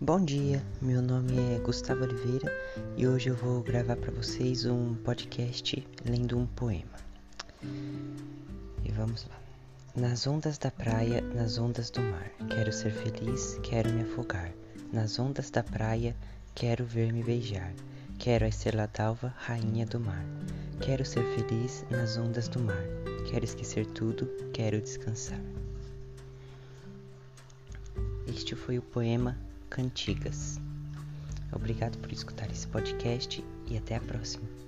Bom dia, meu nome é Gustavo Oliveira e hoje eu vou gravar para vocês um podcast lendo um poema. E vamos lá. Nas ondas da praia, nas ondas do mar, quero ser feliz, quero me afogar. Nas ondas da praia, quero ver-me beijar. Quero a estrela d'alva, rainha do mar. Quero ser feliz nas ondas do mar. Quero esquecer tudo, quero descansar. Este foi o poema Cantigas. Obrigado por escutar esse podcast e até a próxima.